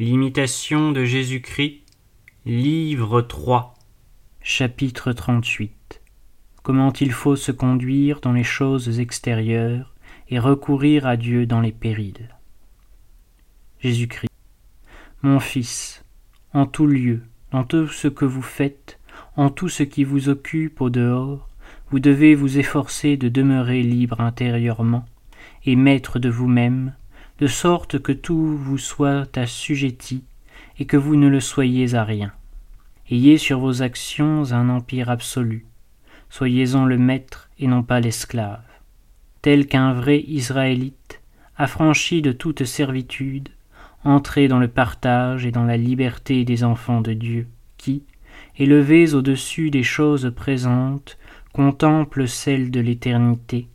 L'imitation de Jésus-Christ, livre 3, chapitre 38. Comment il faut se conduire dans les choses extérieures et recourir à Dieu dans les périls. Jésus-Christ. Mon Fils, en tout lieu, dans tout ce que vous faites, en tout ce qui vous occupe au dehors, vous devez vous efforcer de demeurer libre intérieurement et maître de vous-même, de sorte que tout vous soit assujetti et que vous ne le soyez à rien. Ayez sur vos actions un empire absolu, soyez-en le maître et non pas l'esclave, tel qu'un vrai Israélite, affranchi de toute servitude, entrez dans le partage et dans la liberté des enfants de Dieu, qui, élevés au-dessus des choses présentes, contemplent celles de l'éternité,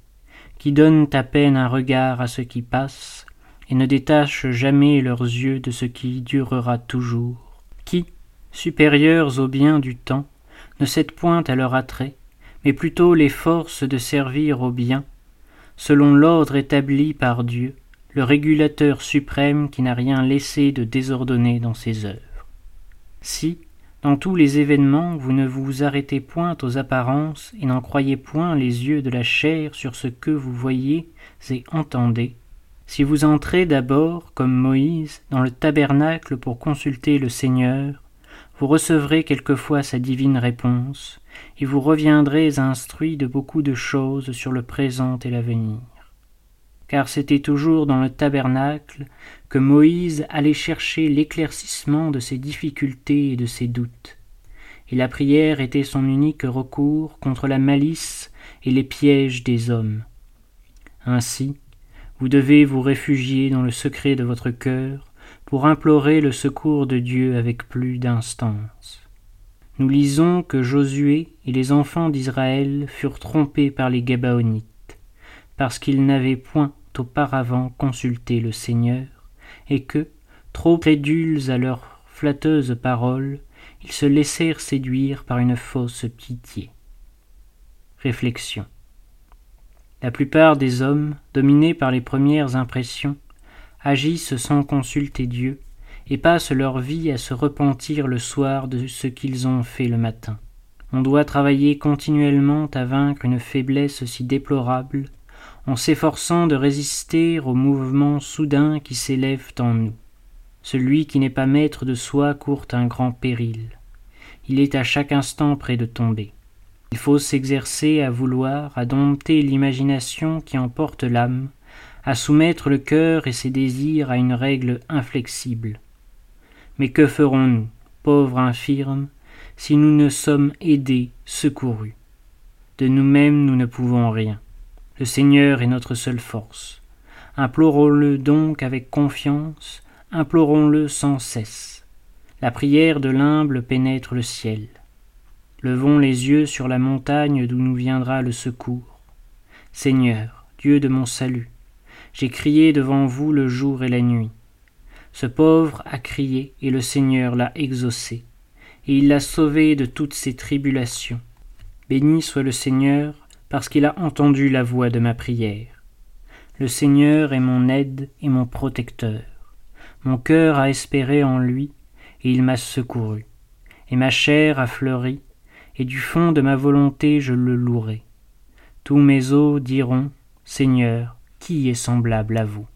qui donnent à peine un regard à ce qui passe, et ne détachent jamais leurs yeux de ce qui durera toujours, qui, supérieurs au bien du temps, ne cèdent point à leur attrait, mais plutôt les forces de servir au bien, selon l'ordre établi par Dieu, le régulateur suprême qui n'a rien laissé de désordonné dans ses œuvres. Si, dans tous les événements, vous ne vous arrêtez point aux apparences et n'en croyez point les yeux de la chair sur ce que vous voyez et entendez, si vous entrez d'abord, comme Moïse, dans le tabernacle pour consulter le Seigneur, vous recevrez quelquefois sa divine réponse, et vous reviendrez instruit de beaucoup de choses sur le présent et l'avenir car c'était toujours dans le tabernacle que Moïse allait chercher l'éclaircissement de ses difficultés et de ses doutes, et la prière était son unique recours contre la malice et les pièges des hommes. Ainsi, vous devez vous réfugier dans le secret de votre cœur pour implorer le secours de Dieu avec plus d'instance. Nous lisons que Josué et les enfants d'Israël furent trompés par les Gabaonites, parce qu'ils n'avaient point auparavant consulté le Seigneur, et que, trop crédules à leurs flatteuses paroles, ils se laissèrent séduire par une fausse pitié. Réflexion. La plupart des hommes, dominés par les premières impressions, agissent sans consulter Dieu et passent leur vie à se repentir le soir de ce qu'ils ont fait le matin. On doit travailler continuellement à vaincre une faiblesse si déplorable en s'efforçant de résister aux mouvements soudains qui s'élèvent en nous. Celui qui n'est pas maître de soi court un grand péril. Il est à chaque instant près de tomber. Il faut s'exercer à vouloir, à dompter l'imagination qui emporte l'âme, à soumettre le cœur et ses désirs à une règle inflexible. Mais que ferons-nous, pauvres infirmes, si nous ne sommes aidés, secourus? De nous-mêmes nous ne pouvons rien. Le Seigneur est notre seule force. Implorons-le donc avec confiance, implorons-le sans cesse. La prière de l'humble pénètre le ciel. Levons les yeux sur la montagne d'où nous viendra le secours. Seigneur, Dieu de mon salut, j'ai crié devant vous le jour et la nuit. Ce pauvre a crié et le Seigneur l'a exaucé, et il l'a sauvé de toutes ses tribulations. Béni soit le Seigneur, parce qu'il a entendu la voix de ma prière. Le Seigneur est mon aide et mon protecteur. Mon cœur a espéré en lui, et il m'a secouru. Et ma chair a fleuri, et du fond de ma volonté je le louerai. Tous mes os diront, Seigneur, qui est semblable à vous?